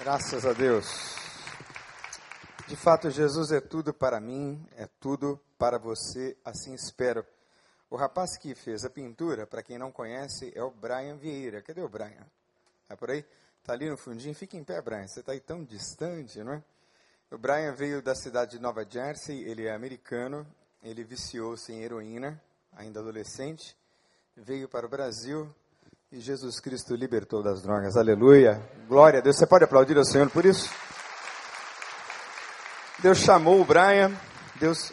Graças a Deus. De fato, Jesus é tudo para mim, é tudo para você, assim espero. O rapaz que fez a pintura, para quem não conhece, é o Brian Vieira. Cadê o Brian? É por aí? Está ali no fundinho. Fica em pé, Brian. Você está aí tão distante, não é? O Brian veio da cidade de Nova Jersey, ele é americano, ele viciou-se em heroína, ainda adolescente, veio para o Brasil, e Jesus Cristo libertou das drogas. Aleluia. Glória a Deus. Você pode aplaudir ao Senhor por isso? Deus chamou o Brian. Deus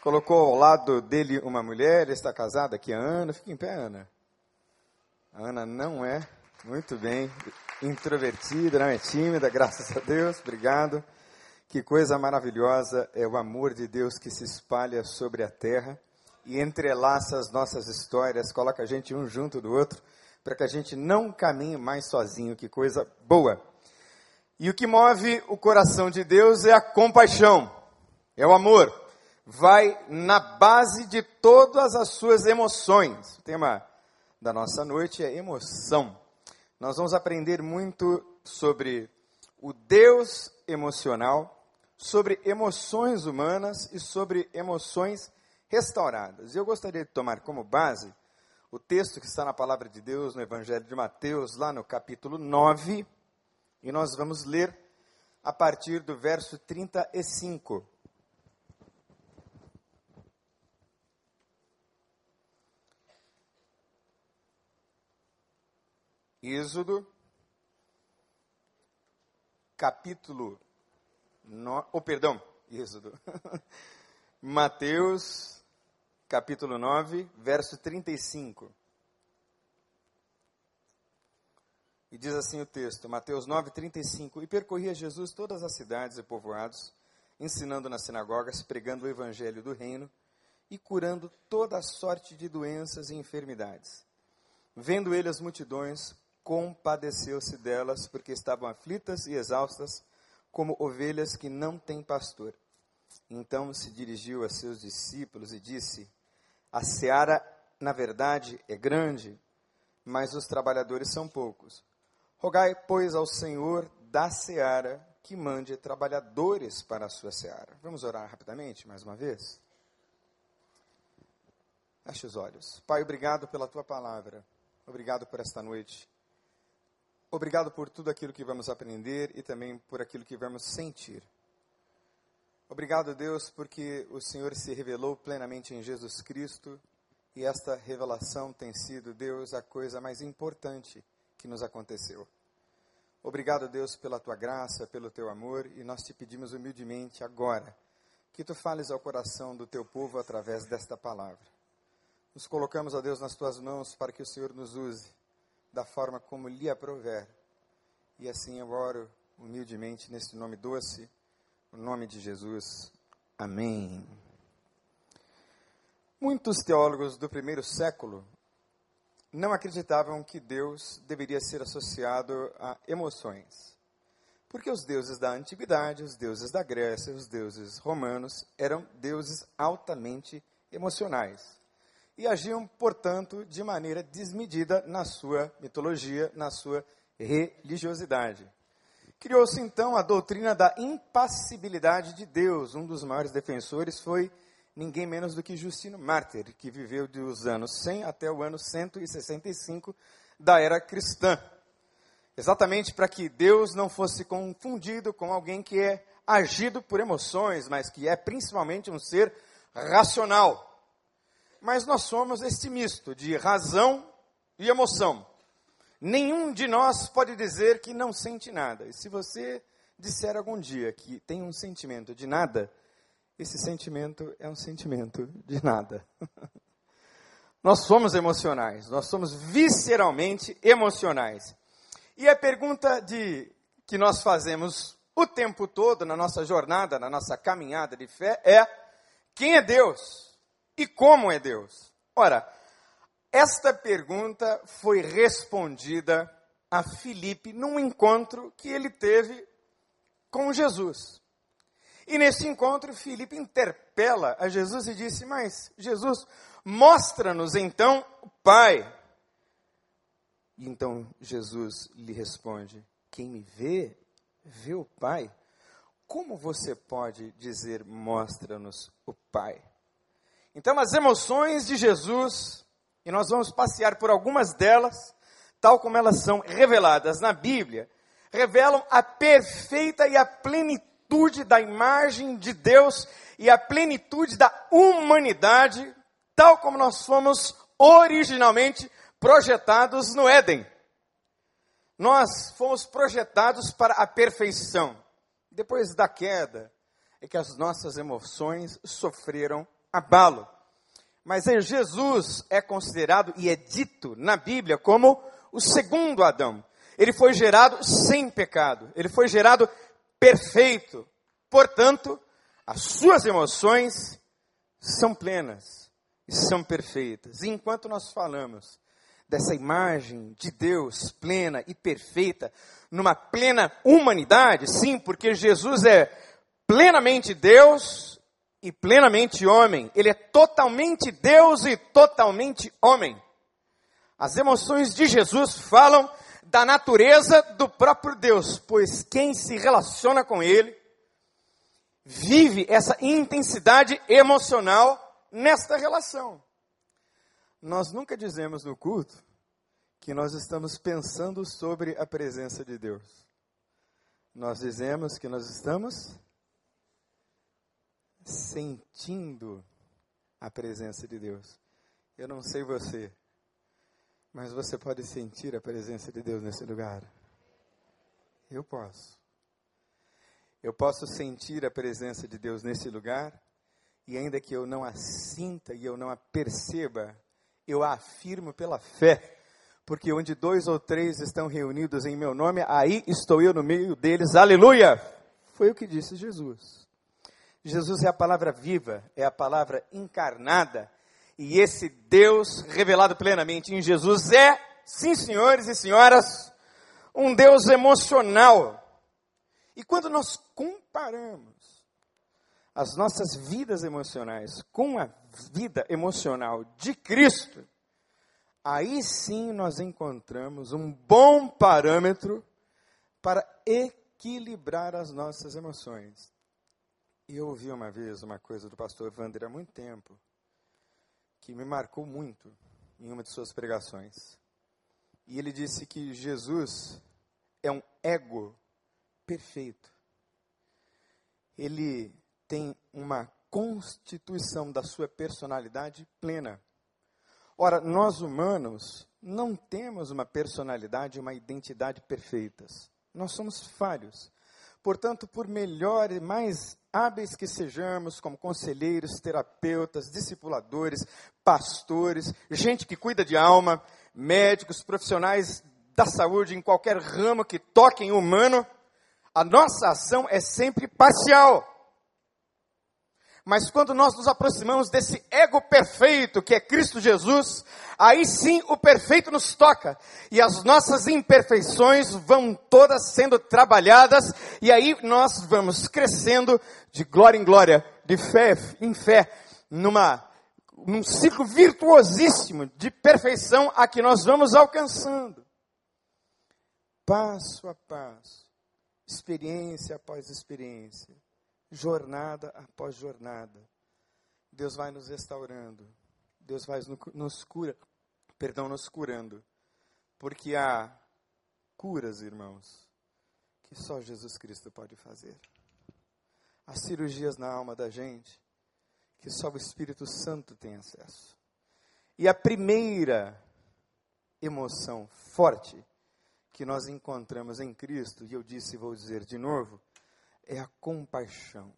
colocou ao lado dele uma mulher. Ele está casado aqui, a Ana. Fica em pé, Ana. A Ana não é. Muito bem. Introvertida, não é tímida, graças a Deus. Obrigado. Que coisa maravilhosa é o amor de Deus que se espalha sobre a terra e entrelaça as nossas histórias, coloca a gente um junto do outro para que a gente não caminhe mais sozinho. Que coisa boa. E o que move o coração de Deus é a compaixão, é o amor. Vai na base de todas as suas emoções. O tema da nossa noite é emoção. Nós vamos aprender muito sobre o Deus emocional, sobre emoções humanas e sobre emoções restauradas. E eu gostaria de tomar como base o texto que está na palavra de Deus, no Evangelho de Mateus, lá no capítulo 9, e nós vamos ler a partir do verso 35. Êxodo, capítulo. No, oh, perdão, Êxodo. Mateus, capítulo 9, verso 35. E diz assim o texto, Mateus 9, 35. E percorria Jesus todas as cidades e povoados, ensinando nas sinagogas, pregando o evangelho do reino e curando toda a sorte de doenças e enfermidades. Vendo ele as multidões, compadeceu-se delas, porque estavam aflitas e exaustas, como ovelhas que não têm pastor. Então se dirigiu a seus discípulos e disse: A seara, na verdade, é grande, mas os trabalhadores são poucos. Rogai, pois, ao Senhor da seara que mande trabalhadores para a sua seara. Vamos orar rapidamente, mais uma vez? Feche os olhos. Pai, obrigado pela tua palavra. Obrigado por esta noite. Obrigado por tudo aquilo que vamos aprender e também por aquilo que vamos sentir. Obrigado, Deus, porque o Senhor se revelou plenamente em Jesus Cristo e esta revelação tem sido, Deus, a coisa mais importante que nos aconteceu. Obrigado, Deus, pela tua graça, pelo teu amor e nós te pedimos humildemente agora que tu fales ao coração do teu povo através desta palavra. Nos colocamos, ó Deus, nas tuas mãos para que o Senhor nos use da forma como lhe aprover. E assim eu oro humildemente neste nome doce no nome de Jesus. Amém. Muitos teólogos do primeiro século não acreditavam que Deus deveria ser associado a emoções. Porque os deuses da antiguidade, os deuses da Grécia, os deuses romanos eram deuses altamente emocionais e agiam, portanto, de maneira desmedida na sua mitologia, na sua religiosidade. Criou-se então a doutrina da impassibilidade de Deus. Um dos maiores defensores foi ninguém menos do que Justino Mártir, que viveu dos anos 100 até o ano 165 da era cristã. Exatamente para que Deus não fosse confundido com alguém que é agido por emoções, mas que é principalmente um ser racional. Mas nós somos este misto de razão e emoção. Nenhum de nós pode dizer que não sente nada. E se você disser algum dia que tem um sentimento de nada, esse sentimento é um sentimento de nada. nós somos emocionais, nós somos visceralmente emocionais. E a pergunta de que nós fazemos o tempo todo na nossa jornada, na nossa caminhada de fé é: quem é Deus? E como é Deus? Ora, esta pergunta foi respondida a Filipe num encontro que ele teve com Jesus. E nesse encontro, Filipe interpela a Jesus e disse: Mas, Jesus, mostra-nos então o Pai. E então Jesus lhe responde: Quem me vê, ver o Pai? Como você pode dizer, mostra-nos o Pai? Então, as emoções de Jesus, e nós vamos passear por algumas delas, tal como elas são reveladas na Bíblia, revelam a perfeita e a plenitude da imagem de Deus e a plenitude da humanidade, tal como nós fomos originalmente projetados no Éden. Nós fomos projetados para a perfeição. Depois da queda, é que as nossas emoções sofreram abalo. Mas Jesus é considerado e é dito na Bíblia como o segundo Adão. Ele foi gerado sem pecado, ele foi gerado perfeito. Portanto, as suas emoções são plenas e são perfeitas. E enquanto nós falamos dessa imagem de Deus plena e perfeita, numa plena humanidade, sim, porque Jesus é plenamente Deus e plenamente homem. Ele é totalmente Deus e totalmente homem. As emoções de Jesus falam da natureza do próprio Deus, pois quem se relaciona com Ele vive essa intensidade emocional nesta relação. Nós nunca dizemos no culto que nós estamos pensando sobre a presença de Deus. Nós dizemos que nós estamos sentindo a presença de Deus. Eu não sei você, mas você pode sentir a presença de Deus nesse lugar. Eu posso. Eu posso sentir a presença de Deus nesse lugar, e ainda que eu não a sinta e eu não a perceba, eu a afirmo pela fé porque onde dois ou três estão reunidos em meu nome, aí estou eu no meio deles, aleluia! Foi o que disse Jesus. Jesus é a palavra viva, é a palavra encarnada, e esse Deus revelado plenamente em Jesus é, sim, senhores e senhoras, um Deus emocional. E quando nós comparamos as nossas vidas emocionais com a vida emocional de Cristo, aí sim nós encontramos um bom parâmetro para equilibrar as nossas emoções. Eu ouvi uma vez uma coisa do pastor Wander há muito tempo, que me marcou muito em uma de suas pregações. E ele disse que Jesus é um ego perfeito. Ele tem uma constituição da sua personalidade plena. Ora, nós humanos não temos uma personalidade, uma identidade perfeitas. Nós somos falhos. Portanto, por melhor e mais hábeis que sejamos, como conselheiros, terapeutas, discipuladores, pastores, gente que cuida de alma, médicos, profissionais da saúde, em qualquer ramo que toquem humano, a nossa ação é sempre parcial. Mas quando nós nos aproximamos desse ego perfeito que é Cristo Jesus, aí sim o perfeito nos toca. E as nossas imperfeições vão todas sendo trabalhadas, e aí nós vamos crescendo de glória em glória, de fé em fé, numa, num ciclo virtuosíssimo de perfeição a que nós vamos alcançando. Passo a passo, experiência após experiência jornada após jornada. Deus vai nos restaurando. Deus vai nos cura, perdão, nos curando. Porque há curas, irmãos, que só Jesus Cristo pode fazer. Há cirurgias na alma da gente que só o Espírito Santo tem acesso. E a primeira emoção forte que nós encontramos em Cristo, e eu disse e vou dizer de novo, é a compaixão.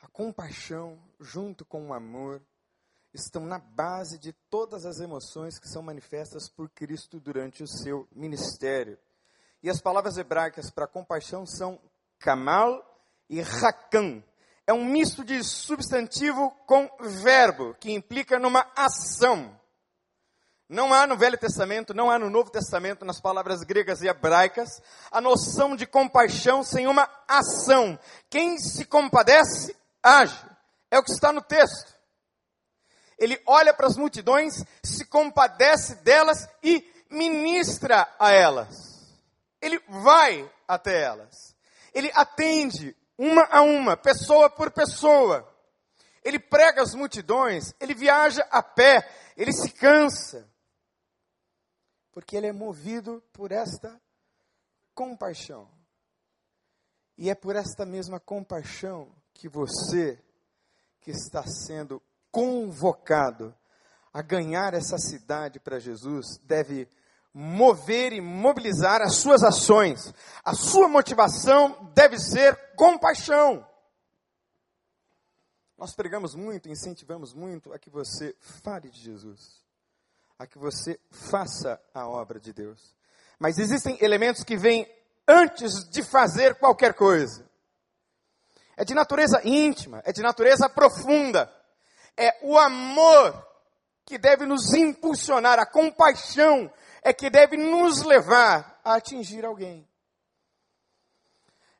A compaixão, junto com o amor, estão na base de todas as emoções que são manifestas por Cristo durante o seu ministério. E as palavras hebraicas para compaixão são kamal e rakan. É um misto de substantivo com verbo, que implica numa ação. Não há no Velho Testamento, não há no Novo Testamento, nas palavras gregas e hebraicas, a noção de compaixão sem uma ação. Quem se compadece, age. É o que está no texto. Ele olha para as multidões, se compadece delas e ministra a elas. ele vai até elas. Ele atende uma a uma, pessoa por pessoa. Ele prega as multidões, ele viaja a pé, ele se cansa. Porque ele é movido por esta compaixão. E é por esta mesma compaixão que você, que está sendo convocado a ganhar essa cidade para Jesus, deve mover e mobilizar as suas ações. A sua motivação deve ser compaixão. Nós pregamos muito, incentivamos muito a que você fale de Jesus, a que você faça a obra de Deus. Mas existem elementos que vêm antes de fazer qualquer coisa. É de natureza íntima, é de natureza profunda. É o amor que deve nos impulsionar, a compaixão é que deve nos levar a atingir alguém.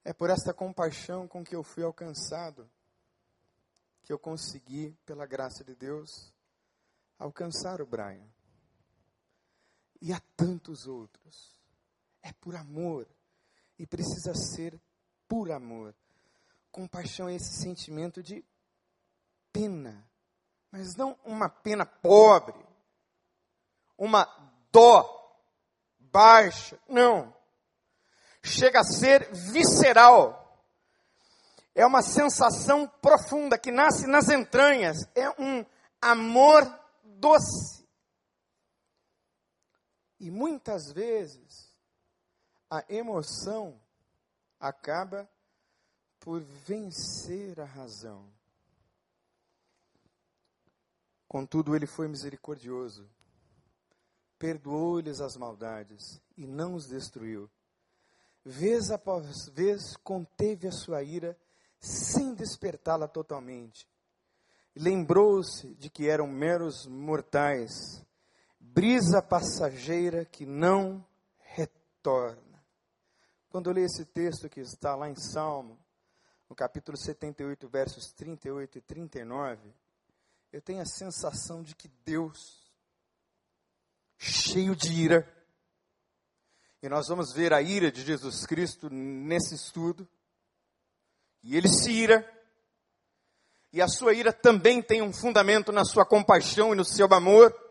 É por esta compaixão com que eu fui alcançado, que eu consegui, pela graça de Deus, alcançar o Brian. E há tantos outros. É por amor. E precisa ser por amor. Compaixão é esse sentimento de pena. Mas não uma pena pobre. Uma dó baixa. Não. Chega a ser visceral. É uma sensação profunda que nasce nas entranhas. É um amor doce. E muitas vezes a emoção acaba por vencer a razão. Contudo, ele foi misericordioso perdoou-lhes as maldades e não os destruiu. Vez após vez conteve a sua ira sem despertá-la totalmente. Lembrou-se de que eram meros mortais, brisa passageira que não retorna. Quando eu leio esse texto que está lá em Salmo, no capítulo 78, versos 38 e 39, eu tenho a sensação de que Deus cheio de ira. E nós vamos ver a ira de Jesus Cristo nesse estudo. E ele se ira. E a sua ira também tem um fundamento na sua compaixão e no seu amor.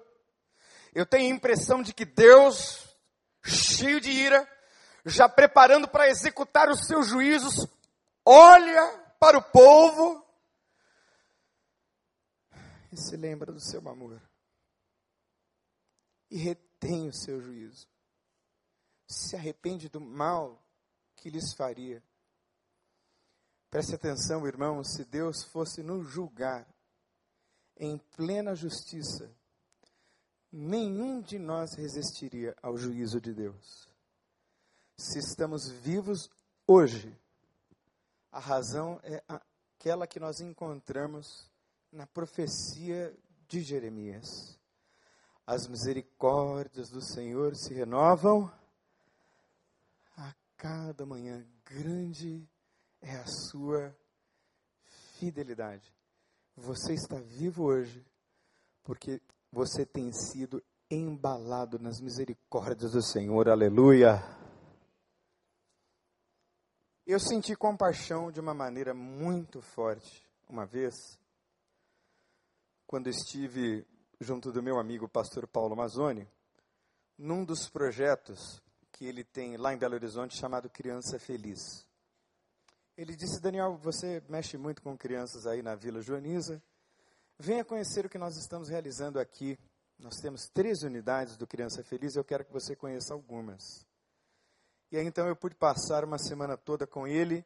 Eu tenho a impressão de que Deus, cheio de ira, já preparando para executar os seus juízos, olha para o povo e se lembra do seu amor e retém o seu juízo. Se arrepende do mal que lhes faria. Preste atenção, irmão, se Deus fosse nos julgar em plena justiça, nenhum de nós resistiria ao juízo de Deus. Se estamos vivos hoje, a razão é aquela que nós encontramos na profecia de Jeremias. As misericórdias do Senhor se renovam a cada manhã. Grande é a sua fidelidade. Você está vivo hoje porque você tem sido embalado nas misericórdias do Senhor. Aleluia. Eu senti compaixão de uma maneira muito forte uma vez, quando estive junto do meu amigo pastor Paulo Mazzoni, num dos projetos que ele tem lá em Belo Horizonte chamado Criança Feliz. Ele disse: Daniel, você mexe muito com crianças aí na Vila Joaniza. Venha conhecer o que nós estamos realizando aqui. Nós temos três unidades do Criança Feliz, eu quero que você conheça algumas. E aí então eu pude passar uma semana toda com ele,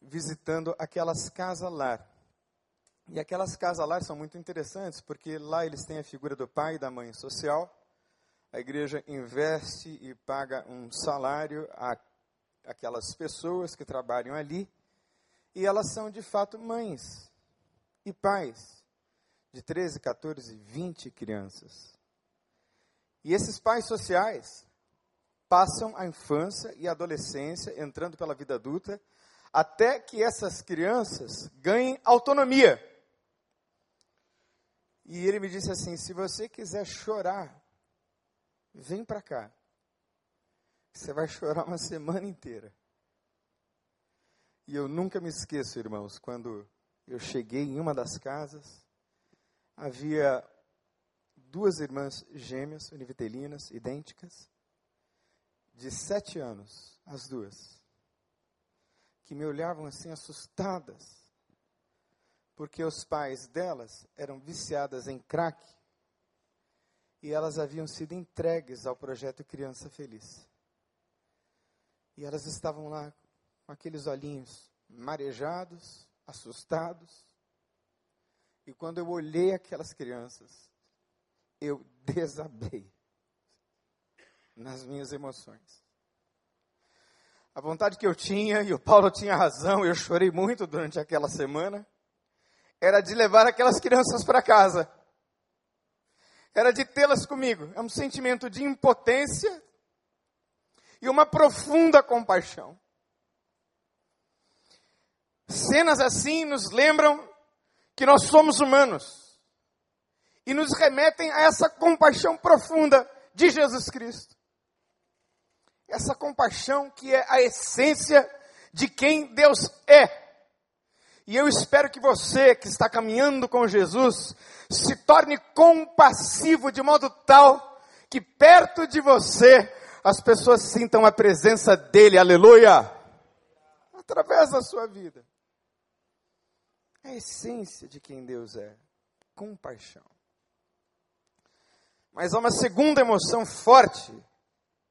visitando aquelas casas-lar e aquelas casas lá são muito interessantes, porque lá eles têm a figura do pai e da mãe social. A igreja investe e paga um salário a aquelas pessoas que trabalham ali. E elas são de fato mães e pais de 13, 14, 20 crianças. E esses pais sociais passam a infância e a adolescência, entrando pela vida adulta, até que essas crianças ganhem autonomia e ele me disse assim: se você quiser chorar, vem para cá. Você vai chorar uma semana inteira. E eu nunca me esqueço, irmãos, quando eu cheguei em uma das casas, havia duas irmãs gêmeas, univitelinas, idênticas, de sete anos, as duas, que me olhavam assim assustadas, porque os pais delas eram viciadas em crack e elas haviam sido entregues ao projeto Criança Feliz. E elas estavam lá com aqueles olhinhos marejados, assustados. E quando eu olhei aquelas crianças, eu desabei nas minhas emoções. A vontade que eu tinha, e o Paulo tinha razão, eu chorei muito durante aquela semana, era de levar aquelas crianças para casa. Era de tê-las comigo. É um sentimento de impotência e uma profunda compaixão. Cenas assim nos lembram que nós somos humanos e nos remetem a essa compaixão profunda de Jesus Cristo. Essa compaixão que é a essência de quem Deus é. E eu espero que você que está caminhando com Jesus se torne compassivo de modo tal que perto de você as pessoas sintam a presença dele, aleluia, através da sua vida. É a essência de quem Deus é, compaixão. Mas há uma segunda emoção forte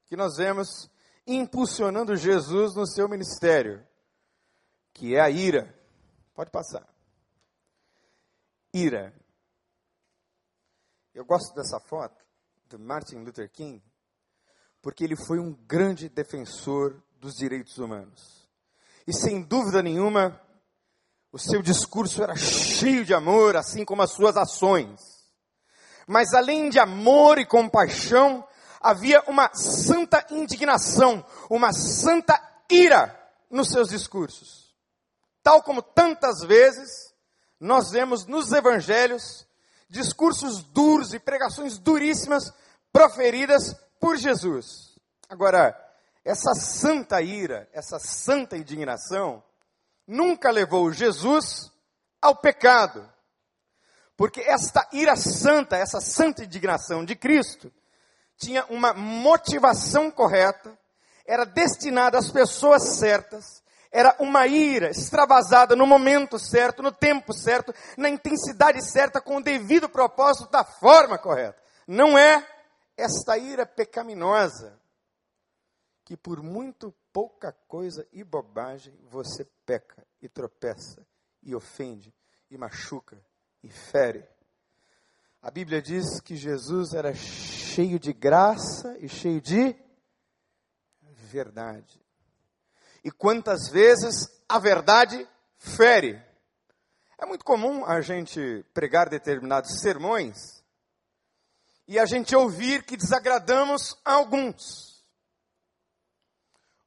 que nós vemos impulsionando Jesus no seu ministério, que é a ira. Pode passar. Ira. Eu gosto dessa foto do Martin Luther King, porque ele foi um grande defensor dos direitos humanos. E sem dúvida nenhuma, o seu discurso era cheio de amor, assim como as suas ações. Mas além de amor e compaixão, havia uma santa indignação, uma santa ira nos seus discursos. Tal como tantas vezes nós vemos nos evangelhos discursos duros e pregações duríssimas proferidas por Jesus. Agora, essa santa ira, essa santa indignação, nunca levou Jesus ao pecado. Porque esta ira santa, essa santa indignação de Cristo, tinha uma motivação correta, era destinada às pessoas certas, era uma ira extravasada no momento certo, no tempo certo, na intensidade certa, com o devido propósito, da forma correta. Não é esta ira pecaminosa que por muito pouca coisa e bobagem você peca e tropeça e ofende e machuca e fere. A Bíblia diz que Jesus era cheio de graça e cheio de verdade. E quantas vezes a verdade fere. É muito comum a gente pregar determinados sermões e a gente ouvir que desagradamos a alguns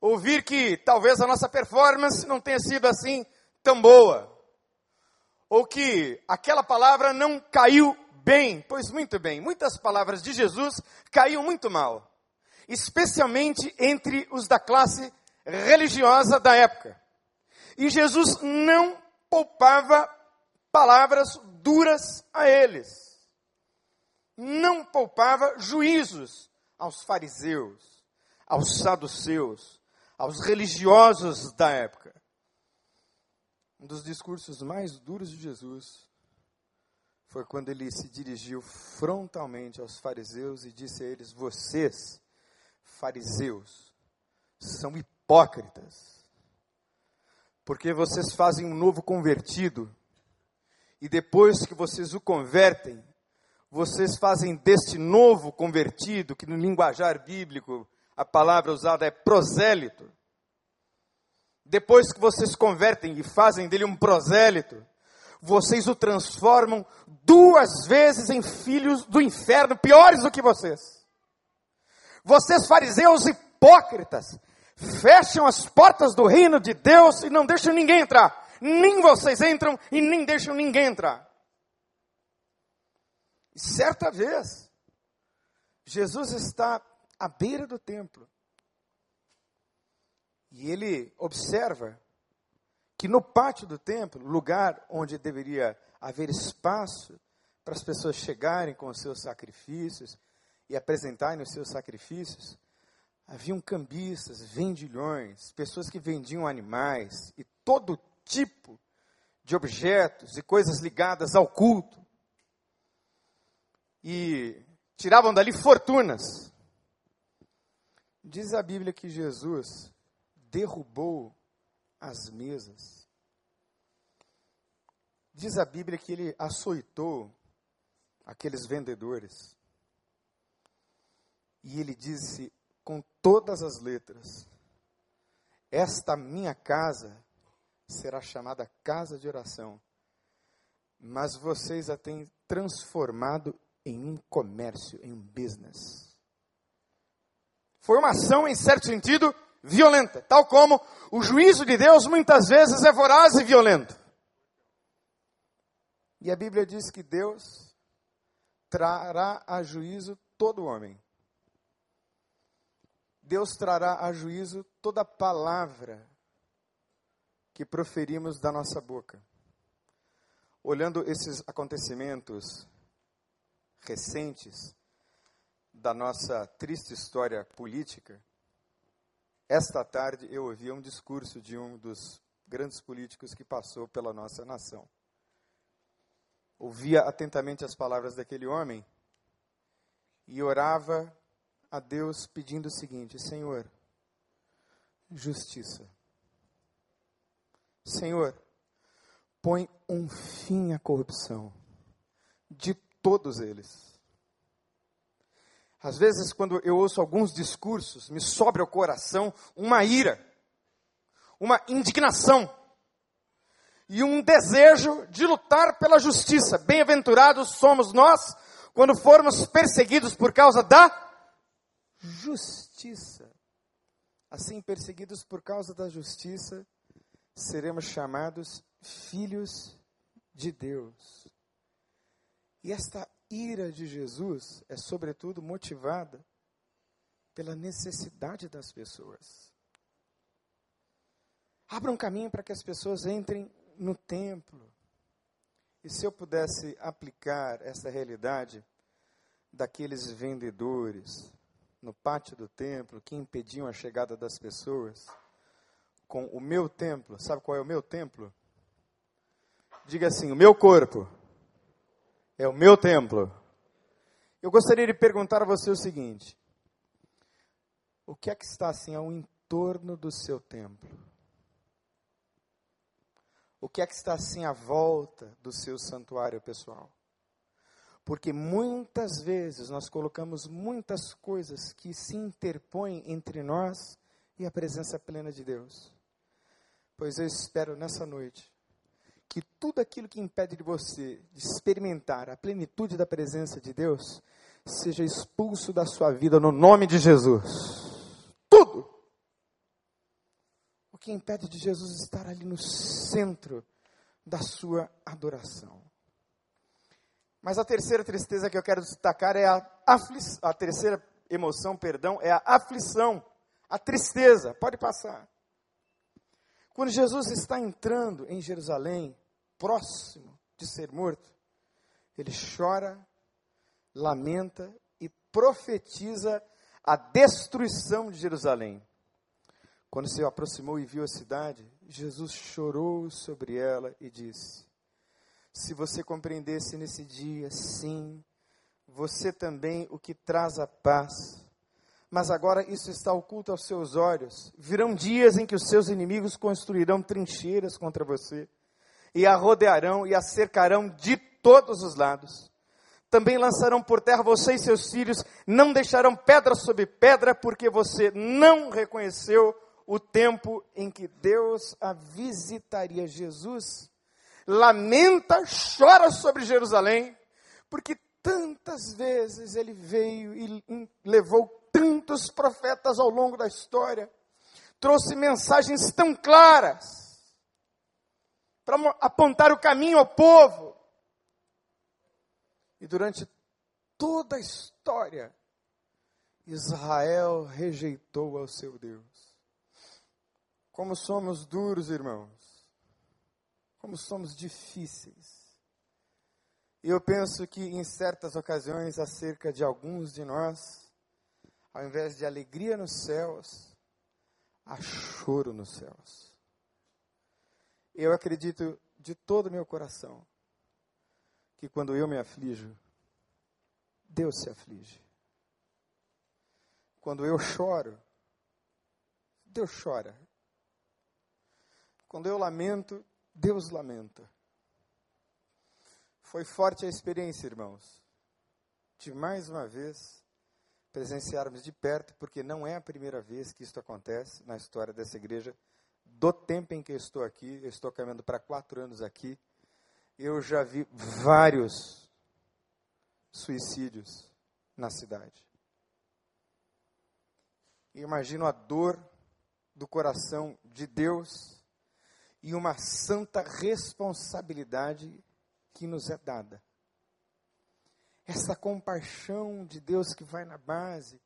ouvir que talvez a nossa performance não tenha sido assim tão boa, ou que aquela palavra não caiu bem, pois muito bem, muitas palavras de Jesus caíam muito mal, especialmente entre os da classe religiosa da época. E Jesus não poupava palavras duras a eles. Não poupava juízos aos fariseus, aos saduceus, aos religiosos da época. Um dos discursos mais duros de Jesus foi quando ele se dirigiu frontalmente aos fariseus e disse a eles: Vocês, fariseus, são hipócritas, porque vocês fazem um novo convertido e depois que vocês o convertem, vocês fazem deste novo convertido, que no linguajar bíblico a palavra usada é prosélito. Depois que vocês convertem e fazem dele um prosélito, vocês o transformam duas vezes em filhos do inferno, piores do que vocês. Vocês, fariseus hipócritas, fecham as portas do reino de Deus e não deixam ninguém entrar. Nem vocês entram e nem deixam ninguém entrar. E certa vez, Jesus está à beira do templo. E ele observa que no pátio do templo, lugar onde deveria haver espaço para as pessoas chegarem com os seus sacrifícios e apresentarem os seus sacrifícios, haviam cambistas, vendilhões, pessoas que vendiam animais e todo tipo de objetos e coisas ligadas ao culto. E tiravam dali fortunas. Diz a Bíblia que Jesus derrubou as mesas. Diz a Bíblia que ele açoitou aqueles vendedores. E ele disse com todas as letras: Esta minha casa será chamada casa de oração, mas vocês a têm transformado em um comércio, em um business. Foi uma ação, em certo sentido, violenta, tal como o juízo de Deus muitas vezes é voraz e violento. E a Bíblia diz que Deus trará a juízo todo homem. Deus trará a juízo toda palavra que proferimos da nossa boca. Olhando esses acontecimentos recentes da nossa triste história política, esta tarde eu ouvi um discurso de um dos grandes políticos que passou pela nossa nação. Ouvia atentamente as palavras daquele homem e orava a Deus pedindo o seguinte: Senhor, justiça. Senhor, põe um fim à corrupção de todos eles. Às vezes, quando eu ouço alguns discursos, me sobra ao coração uma ira, uma indignação e um desejo de lutar pela justiça. Bem-aventurados somos nós quando formos perseguidos por causa da justiça. Assim, perseguidos por causa da justiça, seremos chamados filhos de Deus. E esta ira de Jesus é, sobretudo, motivada pela necessidade das pessoas. Abra um caminho para que as pessoas entrem no templo. E se eu pudesse aplicar essa realidade daqueles vendedores no pátio do templo que impediam a chegada das pessoas, com o meu templo, sabe qual é o meu templo? Diga assim: o meu corpo é o meu templo. Eu gostaria de perguntar a você o seguinte: o que é que está assim ao entorno do seu templo? O que é que está assim à volta do seu santuário pessoal? Porque muitas vezes nós colocamos muitas coisas que se interpõem entre nós e a presença plena de Deus. Pois eu espero nessa noite que tudo aquilo que impede de você de experimentar a plenitude da presença de Deus seja expulso da sua vida no nome de Jesus. Tudo! O que impede de Jesus estar ali no centro da sua adoração. Mas a terceira tristeza que eu quero destacar é a aflição, a terceira emoção, perdão, é a aflição, a tristeza. Pode passar. Quando Jesus está entrando em Jerusalém, próximo de ser morto, ele chora, lamenta e profetiza a destruição de Jerusalém. Quando se aproximou e viu a cidade, Jesus chorou sobre ela e disse: Se você compreendesse nesse dia, sim, você também o que traz a paz. Mas agora isso está oculto aos seus olhos. Virão dias em que os seus inimigos construirão trincheiras contra você e a rodearão e a cercarão de todos os lados. Também lançarão por terra você e seus filhos, não deixarão pedra sobre pedra, porque você não reconheceu o tempo em que Deus a visitaria. Jesus lamenta, chora sobre Jerusalém, porque tantas vezes ele veio e levou tantos profetas ao longo da história, trouxe mensagens tão claras para apontar o caminho ao povo. E durante toda a história, Israel rejeitou ao seu Deus. Como somos duros, irmãos. Como somos difíceis. E eu penso que em certas ocasiões, acerca de alguns de nós, ao invés de alegria nos céus, há choro nos céus. Eu acredito de todo o meu coração que quando eu me aflijo, Deus se aflige. Quando eu choro, Deus chora. Quando eu lamento, Deus lamenta. Foi forte a experiência, irmãos, de mais uma vez presenciarmos de perto, porque não é a primeira vez que isso acontece na história dessa igreja. Do tempo em que eu estou aqui, eu estou caminhando para quatro anos aqui, eu já vi vários suicídios na cidade. imagino a dor do coração de Deus e uma santa responsabilidade que nos é dada. Essa compaixão de Deus que vai na base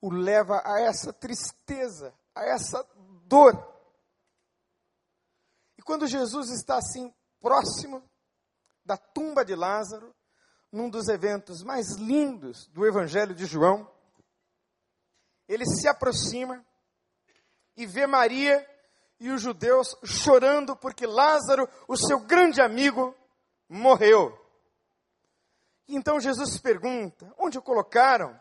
o leva a essa tristeza, a essa dor. E quando Jesus está assim próximo da tumba de Lázaro, num dos eventos mais lindos do Evangelho de João, ele se aproxima e vê Maria e os judeus chorando porque Lázaro, o seu grande amigo, morreu. Então Jesus pergunta: Onde o colocaram?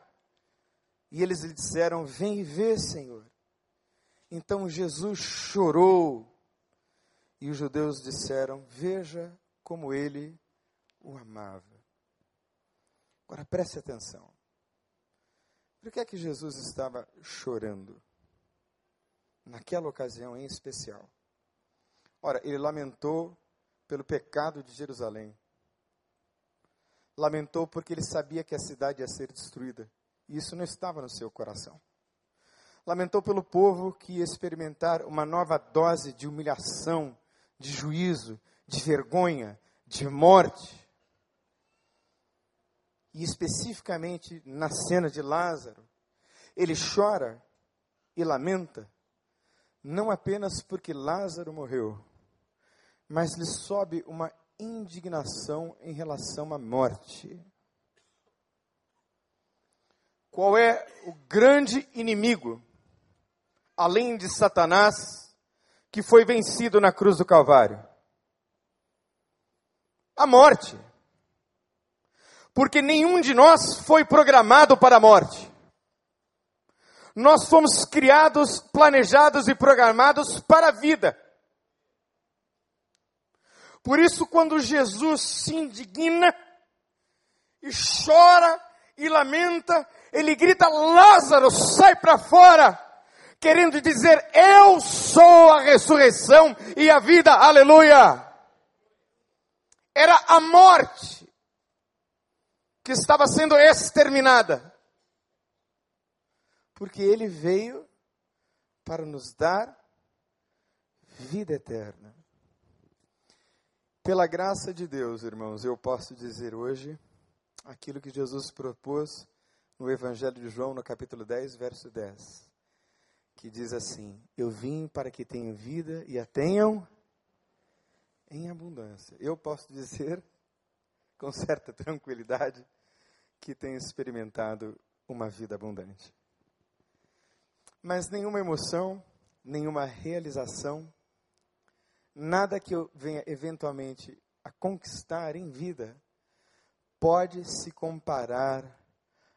E eles lhe disseram: Vem vê, Senhor. Então Jesus chorou. E os judeus disseram: Veja como ele o amava. Agora preste atenção. Por que é que Jesus estava chorando? Naquela ocasião em especial. Ora, ele lamentou pelo pecado de Jerusalém. Lamentou porque ele sabia que a cidade ia ser destruída. E isso não estava no seu coração. Lamentou pelo povo que ia experimentar uma nova dose de humilhação, de juízo, de vergonha, de morte e especificamente na cena de Lázaro, ele chora e lamenta, não apenas porque Lázaro morreu, mas lhe sobe uma indignação em relação à morte. Qual é o grande inimigo, além de Satanás, que foi vencido na cruz do Calvário? A morte porque nenhum de nós foi programado para a morte. Nós fomos criados, planejados e programados para a vida. Por isso, quando Jesus se indigna e chora e lamenta, ele grita: Lázaro, sai para fora! Querendo dizer: Eu sou a ressurreição e a vida, aleluia! Era a morte que estava sendo exterminada. Porque ele veio para nos dar vida eterna. Pela graça de Deus, irmãos, eu posso dizer hoje aquilo que Jesus propôs no Evangelho de João, no capítulo 10, verso 10, que diz assim: Eu vim para que tenham vida e a tenham em abundância. Eu posso dizer com certa tranquilidade que tenho experimentado uma vida abundante. Mas nenhuma emoção, nenhuma realização, nada que eu venha eventualmente a conquistar em vida, pode se comparar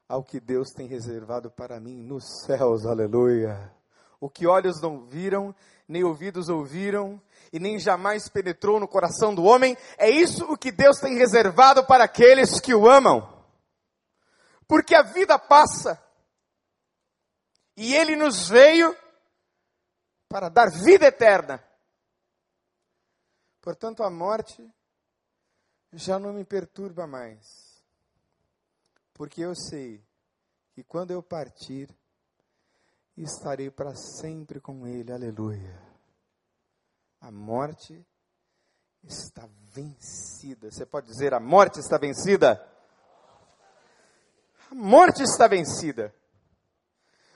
ao que Deus tem reservado para mim nos céus, aleluia. O que olhos não viram, nem ouvidos ouviram, e nem jamais penetrou no coração do homem, é isso o que Deus tem reservado para aqueles que o amam. Porque a vida passa. E ele nos veio para dar vida eterna. Portanto, a morte já não me perturba mais. Porque eu sei que quando eu partir, estarei para sempre com Ele. Aleluia. A morte está vencida. Você pode dizer: a morte está vencida? A morte está vencida.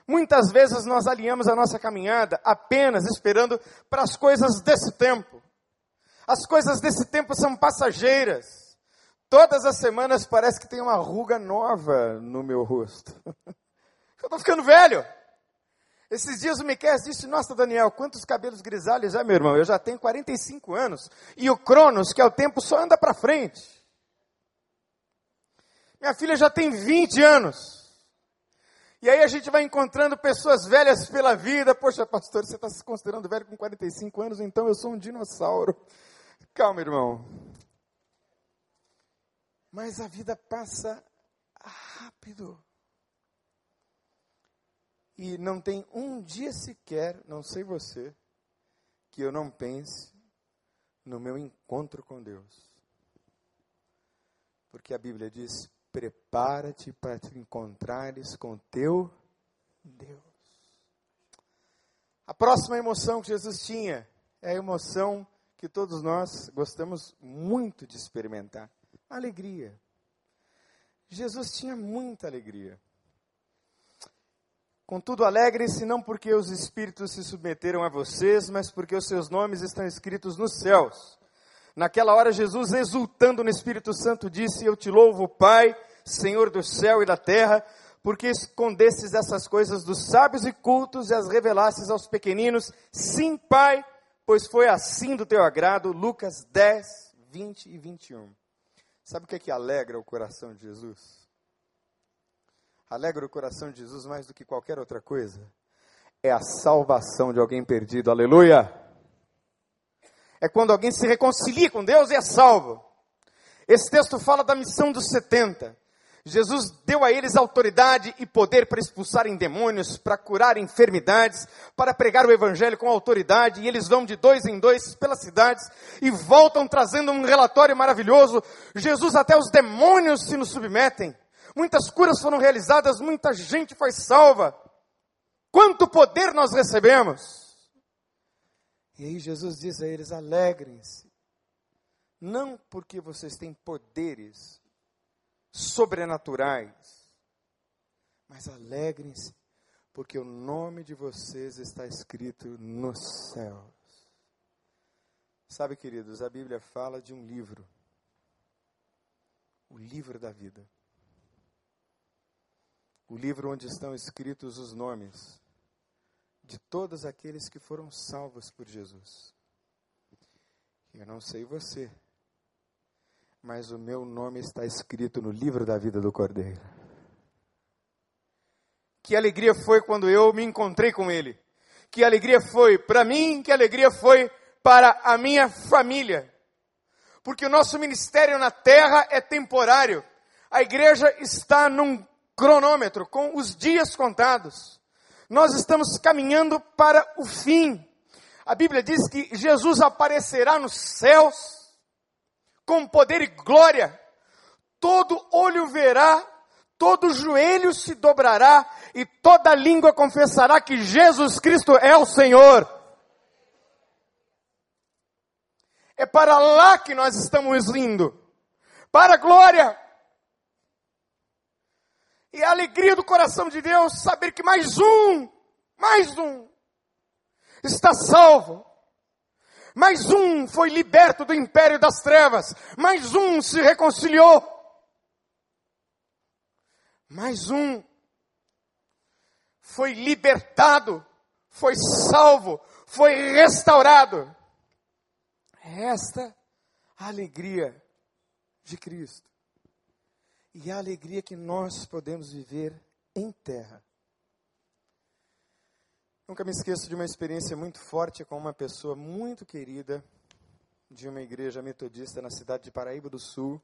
Muitas vezes nós alinhamos a nossa caminhada apenas esperando para as coisas desse tempo. As coisas desse tempo são passageiras. Todas as semanas parece que tem uma ruga nova no meu rosto. Eu estou ficando velho. Esses dias o Miquel disse, nossa Daniel, quantos cabelos grisalhos é, meu irmão? Eu já tenho 45 anos. E o Cronos, que é o tempo, só anda para frente. Minha filha já tem 20 anos. E aí a gente vai encontrando pessoas velhas pela vida. Poxa, pastor, você está se considerando velho com 45 anos, então eu sou um dinossauro. Calma, irmão. Mas a vida passa rápido. E não tem um dia sequer, não sei você, que eu não pense no meu encontro com Deus. Porque a Bíblia diz: prepara-te para te encontrares com teu Deus. A próxima emoção que Jesus tinha é a emoção que todos nós gostamos muito de experimentar: alegria. Jesus tinha muita alegria. Contudo, alegrem-se não porque os espíritos se submeteram a vocês, mas porque os seus nomes estão escritos nos céus. Naquela hora, Jesus, exultando no Espírito Santo, disse: Eu te louvo, Pai, Senhor do céu e da terra, porque escondestes essas coisas dos sábios e cultos e as revelastes aos pequeninos. Sim, Pai, pois foi assim do teu agrado. Lucas 10, 20 e 21. Sabe o que, é que alegra o coração de Jesus? alegra o coração de Jesus mais do que qualquer outra coisa, é a salvação de alguém perdido. Aleluia! É quando alguém se reconcilia com Deus e é salvo. Esse texto fala da missão dos 70. Jesus deu a eles autoridade e poder para expulsarem demônios, para curar enfermidades, para pregar o evangelho com autoridade, e eles vão de dois em dois pelas cidades e voltam trazendo um relatório maravilhoso. Jesus, até os demônios se nos submetem muitas curas foram realizadas, muita gente foi salva. Quanto poder nós recebemos! E aí Jesus diz a eles: alegrem-se, não porque vocês têm poderes sobrenaturais, mas alegrem-se, porque o nome de vocês está escrito nos céus. Sabe, queridos, a Bíblia fala de um livro, o livro da vida o livro onde estão escritos os nomes de todos aqueles que foram salvos por Jesus. Eu não sei você, mas o meu nome está escrito no livro da vida do Cordeiro. Que alegria foi quando eu me encontrei com ele. Que alegria foi para mim, que alegria foi para a minha família. Porque o nosso ministério na terra é temporário. A igreja está num cronômetro, com os dias contados. Nós estamos caminhando para o fim. A Bíblia diz que Jesus aparecerá nos céus com poder e glória. Todo olho verá, todo joelho se dobrará e toda língua confessará que Jesus Cristo é o Senhor. É para lá que nós estamos indo. Para a glória. E a alegria do coração de Deus saber que mais um, mais um, está salvo. Mais um foi liberto do império das trevas. Mais um se reconciliou. Mais um foi libertado, foi salvo, foi restaurado. Esta a alegria de Cristo e a alegria que nós podemos viver em terra. Nunca me esqueço de uma experiência muito forte com uma pessoa muito querida de uma igreja metodista na cidade de Paraíba do Sul.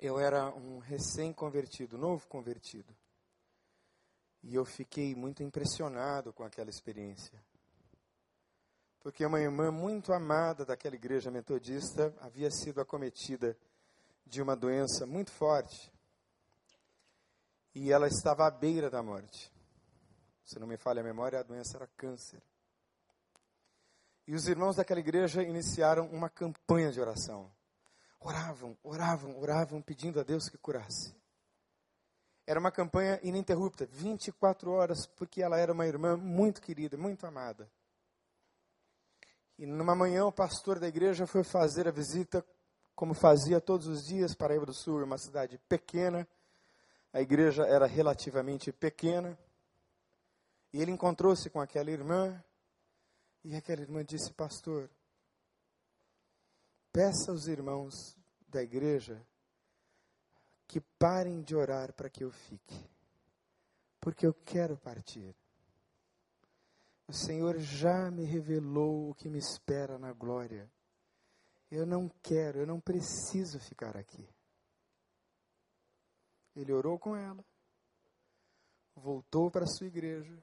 Eu era um recém-convertido, novo convertido. E eu fiquei muito impressionado com aquela experiência. Porque uma irmã muito amada daquela igreja metodista havia sido acometida de uma doença muito forte e ela estava à beira da morte. Se não me falha a memória, a doença era câncer. E os irmãos daquela igreja iniciaram uma campanha de oração. Oravam, oravam, oravam, pedindo a Deus que curasse. Era uma campanha ininterrupta, 24 horas, porque ela era uma irmã muito querida, muito amada. E numa manhã o pastor da igreja foi fazer a visita, como fazia todos os dias, para Paraíba do Sul, uma cidade pequena. A igreja era relativamente pequena. E ele encontrou-se com aquela irmã. E aquela irmã disse: Pastor, peça aos irmãos da igreja que parem de orar para que eu fique, porque eu quero partir. O Senhor já me revelou o que me espera na glória. Eu não quero, eu não preciso ficar aqui. Ele orou com ela, voltou para a sua igreja.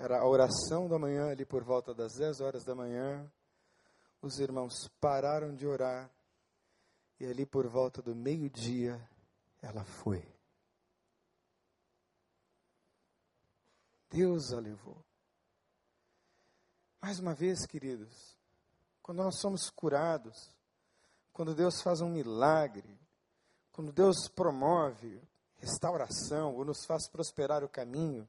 Era a oração da manhã, ali por volta das 10 horas da manhã. Os irmãos pararam de orar e ali por volta do meio-dia, ela foi. Deus a levou. Mais uma vez, queridos, quando nós somos curados, quando Deus faz um milagre, quando Deus promove restauração ou nos faz prosperar o caminho,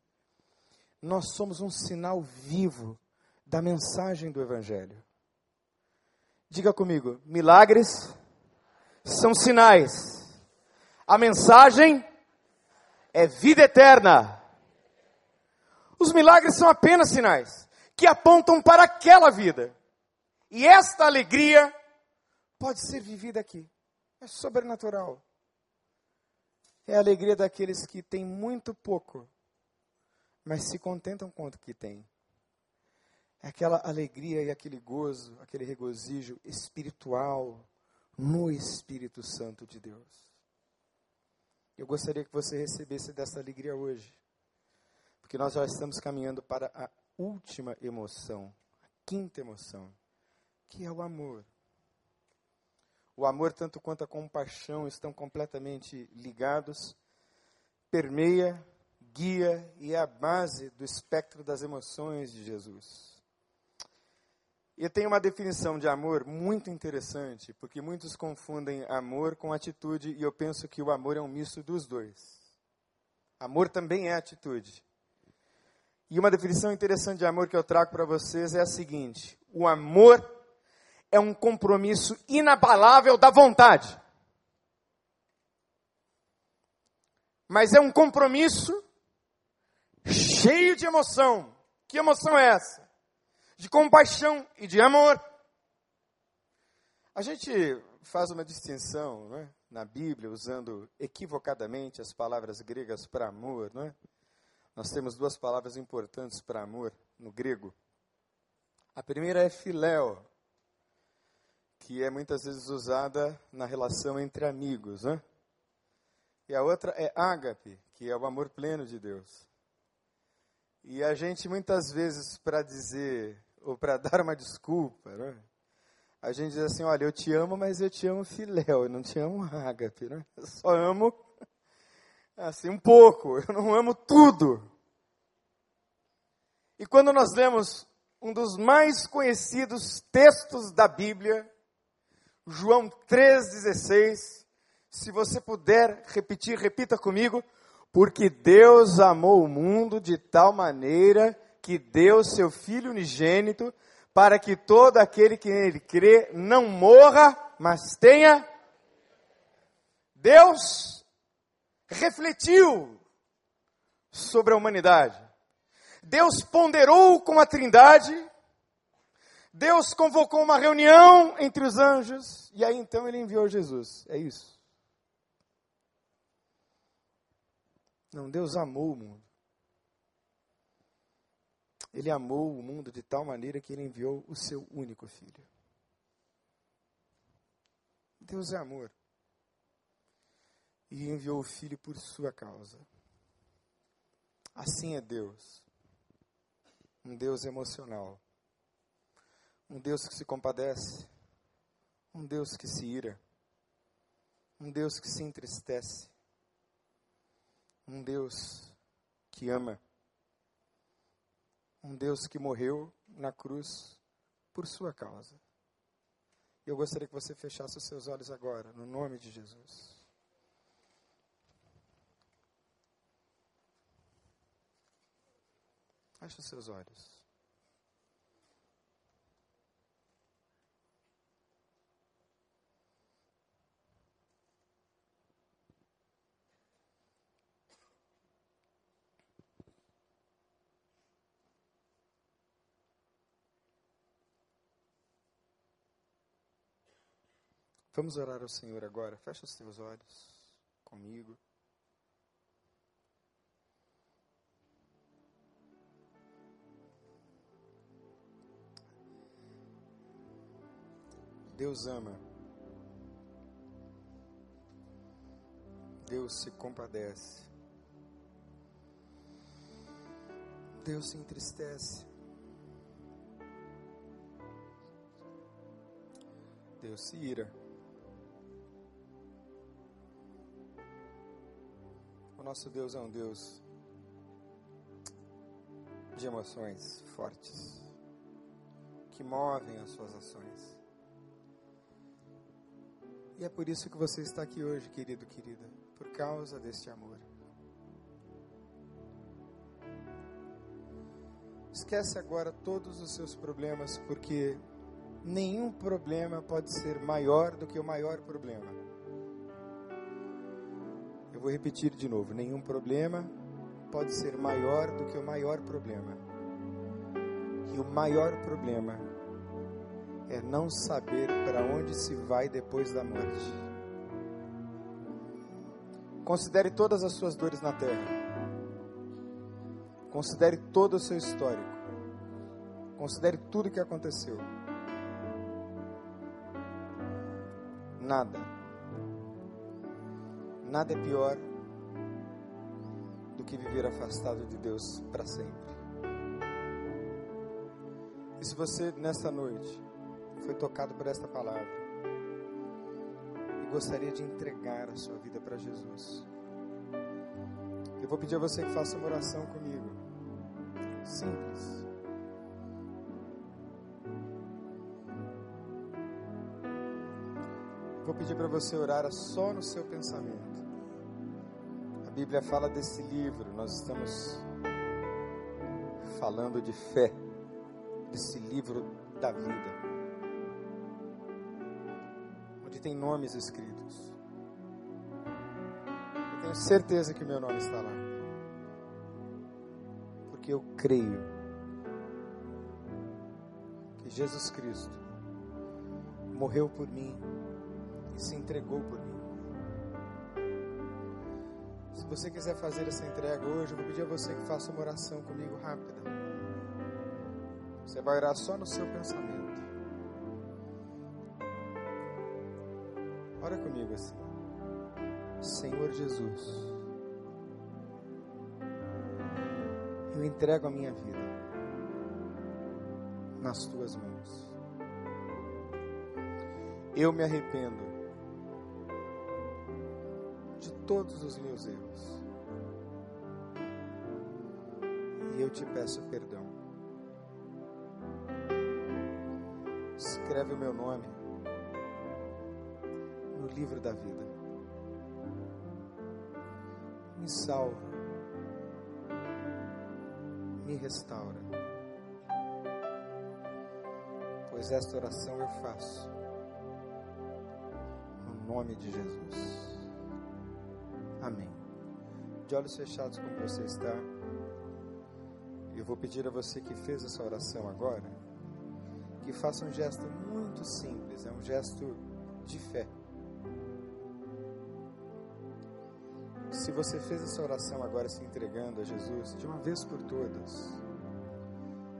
nós somos um sinal vivo da mensagem do Evangelho. Diga comigo: milagres são sinais. A mensagem é vida eterna. Os milagres são apenas sinais que apontam para aquela vida. E esta alegria pode ser vivida aqui. É sobrenatural. É a alegria daqueles que têm muito pouco, mas se contentam com o que têm. É aquela alegria e aquele gozo, aquele regozijo espiritual, no Espírito Santo de Deus. Eu gostaria que você recebesse dessa alegria hoje, porque nós já estamos caminhando para a última emoção, a quinta emoção, que é o amor. O amor, tanto quanto a compaixão, estão completamente ligados, permeia, guia e é a base do espectro das emoções de Jesus. E tem uma definição de amor muito interessante, porque muitos confundem amor com atitude, e eu penso que o amor é um misto dos dois. Amor também é atitude. E uma definição interessante de amor que eu trago para vocês é a seguinte: o amor é um compromisso inabalável da vontade. Mas é um compromisso cheio de emoção. Que emoção é essa? de compaixão e de amor. A gente faz uma distinção né, na Bíblia, usando equivocadamente as palavras gregas para amor. Não é? Nós temos duas palavras importantes para amor no grego. A primeira é filéu, que é muitas vezes usada na relação entre amigos. Né? E a outra é ágape, que é o amor pleno de Deus. E a gente muitas vezes, para dizer ou para dar uma desculpa, né? a gente diz assim, olha, eu te amo, mas eu te amo filéu, eu não te amo ágape, né? Eu só amo, assim, um pouco, eu não amo tudo. E quando nós lemos um dos mais conhecidos textos da Bíblia, João 3,16, se você puder repetir, repita comigo, porque Deus amou o mundo de tal maneira que deu seu Filho unigênito, para que todo aquele que nele crê não morra, mas tenha. Deus refletiu sobre a humanidade. Deus ponderou com a Trindade. Deus convocou uma reunião entre os anjos. E aí então ele enviou Jesus. É isso. Não, Deus amou o mundo. Ele amou o mundo de tal maneira que ele enviou o seu único filho. Deus é amor. E enviou o filho por sua causa. Assim é Deus. Um Deus emocional. Um Deus que se compadece. Um Deus que se ira. Um Deus que se entristece um Deus que ama, um Deus que morreu na cruz por sua causa. Eu gostaria que você fechasse os seus olhos agora, no nome de Jesus. Feche os seus olhos. Vamos orar ao Senhor agora. Fecha os teus olhos comigo. Deus ama. Deus se compadece. Deus se entristece. Deus se ira. Nosso Deus é um Deus de emoções fortes, que movem as suas ações. E é por isso que você está aqui hoje, querido, querida, por causa deste amor. Esquece agora todos os seus problemas, porque nenhum problema pode ser maior do que o maior problema. Eu vou repetir de novo: nenhum problema pode ser maior do que o maior problema. E o maior problema é não saber para onde se vai depois da morte. Considere todas as suas dores na terra. Considere todo o seu histórico. Considere tudo o que aconteceu. Nada Nada é pior do que viver afastado de Deus para sempre. E se você, nesta noite, foi tocado por esta palavra e gostaria de entregar a sua vida para Jesus, eu vou pedir a você que faça uma oração comigo. Simples. Vou pedir para você orar só no seu pensamento. Bíblia fala desse livro, nós estamos falando de fé, desse livro da vida, onde tem nomes escritos. Eu tenho certeza que meu nome está lá, porque eu creio que Jesus Cristo morreu por mim se entregou por mim você quiser fazer essa entrega hoje, eu vou pedir a você que faça uma oração comigo rápida. Você vai orar só no seu pensamento. Ora comigo assim. Senhor Jesus, eu entrego a minha vida nas tuas mãos. Eu me arrependo todos os meus erros. E eu te peço perdão. Escreve o meu nome no livro da vida. Me salva. Me restaura. Pois esta oração eu faço no nome de Jesus. De olhos fechados como você está, eu vou pedir a você que fez essa oração agora, que faça um gesto muito simples, é um gesto de fé. Se você fez essa oração agora se entregando a Jesus, de uma vez por todas,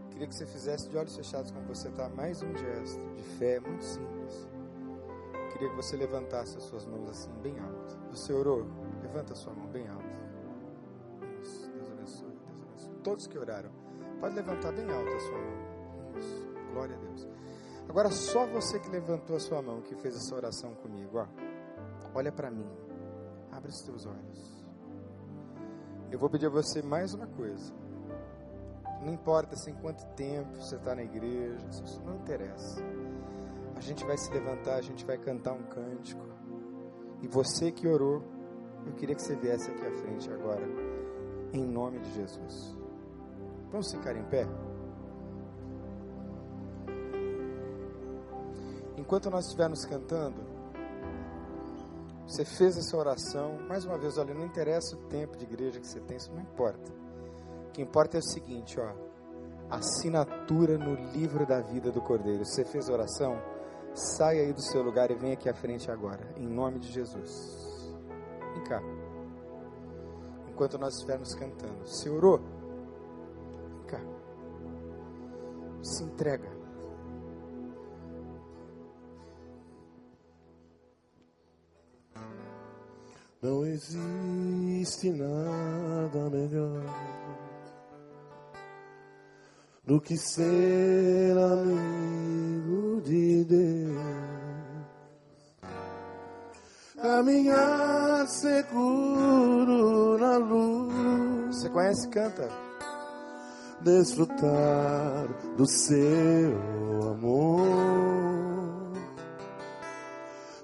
queria que você fizesse de olhos fechados como você está, mais um gesto de fé muito simples. Queria que você levantasse as suas mãos assim, bem alto. Você orou? Levanta a sua mão bem alto. Todos que oraram, pode levantar bem alto a sua mão. Isso. Glória a Deus. Agora só você que levantou a sua mão, que fez essa oração comigo, ó. Olha para mim. Abre os teus olhos. Eu vou pedir a você mais uma coisa. Não importa assim quanto tempo você está na igreja, isso não interessa. A gente vai se levantar, a gente vai cantar um cântico. E você que orou, eu queria que você viesse aqui à frente agora, em nome de Jesus. Vamos ficar em pé? Enquanto nós estivermos cantando, você fez essa oração, mais uma vez, olha, não interessa o tempo de igreja que você tem, isso não importa. O que importa é o seguinte, ó, assinatura no livro da vida do Cordeiro. Você fez a oração? Saia aí do seu lugar e vem aqui à frente agora, em nome de Jesus. Vem cá. Enquanto nós estivermos cantando, você orou? Se entrega. Não existe nada melhor do que ser amigo de Deus. Caminhar seguro na luz. Você conhece? Canta. Desfrutar do seu amor.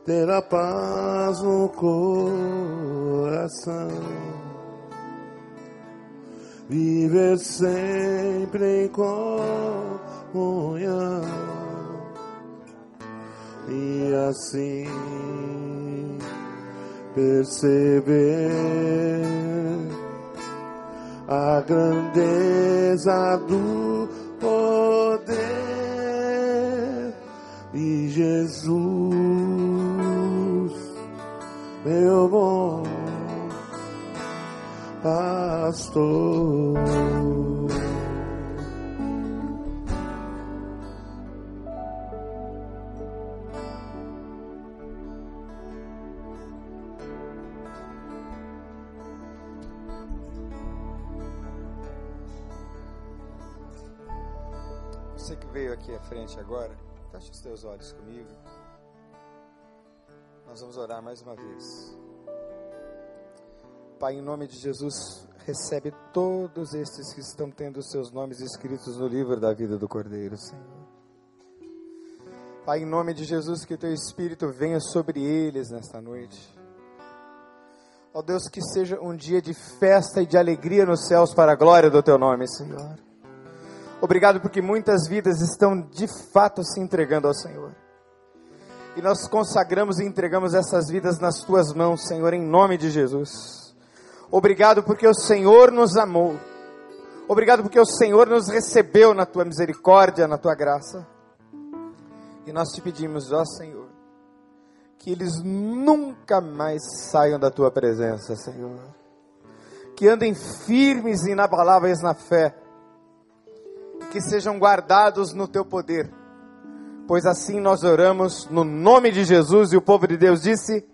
Ter a paz no coração, viver sempre em comunhão. E assim perceber a grandeza do poder de Jesus meu bom pastor. Agora, feche os teus olhos comigo. Nós vamos orar mais uma vez. Pai, em nome de Jesus, recebe todos estes que estão tendo seus nomes escritos no livro da vida do Cordeiro, Senhor. Pai, em nome de Jesus, que teu Espírito venha sobre eles nesta noite. Ó Deus, que seja um dia de festa e de alegria nos céus para a glória do teu nome, Senhor. Obrigado porque muitas vidas estão de fato se entregando ao Senhor. E nós consagramos e entregamos essas vidas nas tuas mãos, Senhor, em nome de Jesus. Obrigado porque o Senhor nos amou. Obrigado porque o Senhor nos recebeu na tua misericórdia, na tua graça. E nós te pedimos, ó Senhor, que eles nunca mais saiam da tua presença, Senhor. Que andem firmes e inabaláveis na fé. Que sejam guardados no teu poder. Pois assim nós oramos no nome de Jesus e o povo de Deus disse: